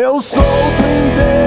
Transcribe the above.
Eu sou o